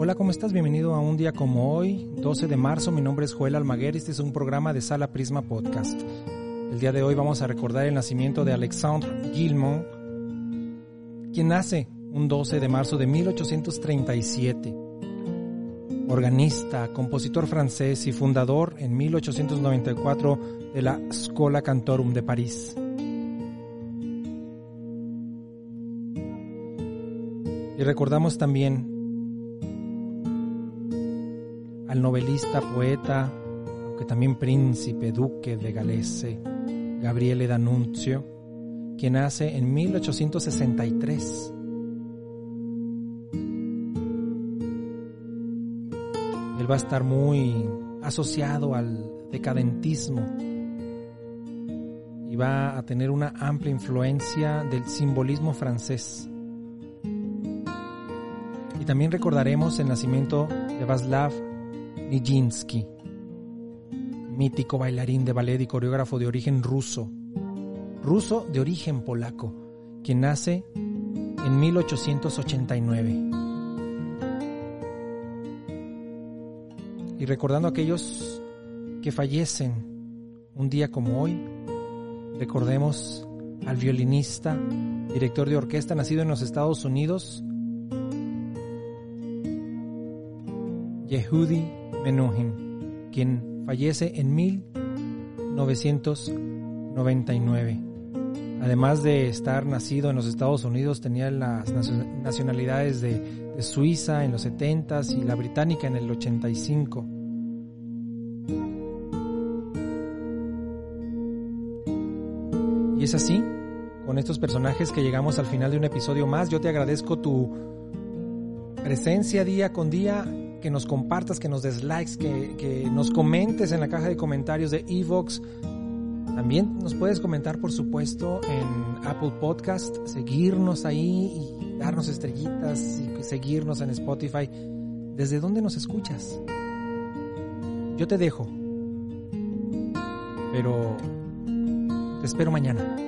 Hola, ¿cómo estás? Bienvenido a un día como hoy, 12 de marzo. Mi nombre es Joel Almaguer y este es un programa de Sala Prisma Podcast. El día de hoy vamos a recordar el nacimiento de Alexandre Guillemot, quien nace un 12 de marzo de 1837. Organista, compositor francés y fundador en 1894 de la Scola Cantorum de París. Y recordamos también al novelista, poeta, aunque también príncipe, duque de Galese, Gabriele D'Annunzio, quien nace en 1863. Él va a estar muy asociado al decadentismo y va a tener una amplia influencia del simbolismo francés. Y también recordaremos el nacimiento de Václav Nijinsky, mítico bailarín de ballet y coreógrafo de origen ruso, ruso de origen polaco, quien nace en 1889. Y recordando a aquellos que fallecen un día como hoy, recordemos al violinista, director de orquesta nacido en los Estados Unidos, Yehudi Menuhin, quien fallece en 1999. Además de estar nacido en los Estados Unidos, tenía las nacionalidades de, de Suiza en los 70 y la británica en el 85. Y es así, con estos personajes que llegamos al final de un episodio más. Yo te agradezco tu presencia día con día que nos compartas, que nos des likes, que, que nos comentes en la caja de comentarios de Evox. También nos puedes comentar, por supuesto, en Apple Podcast, seguirnos ahí y darnos estrellitas y seguirnos en Spotify. ¿Desde dónde nos escuchas? Yo te dejo. Pero te espero mañana.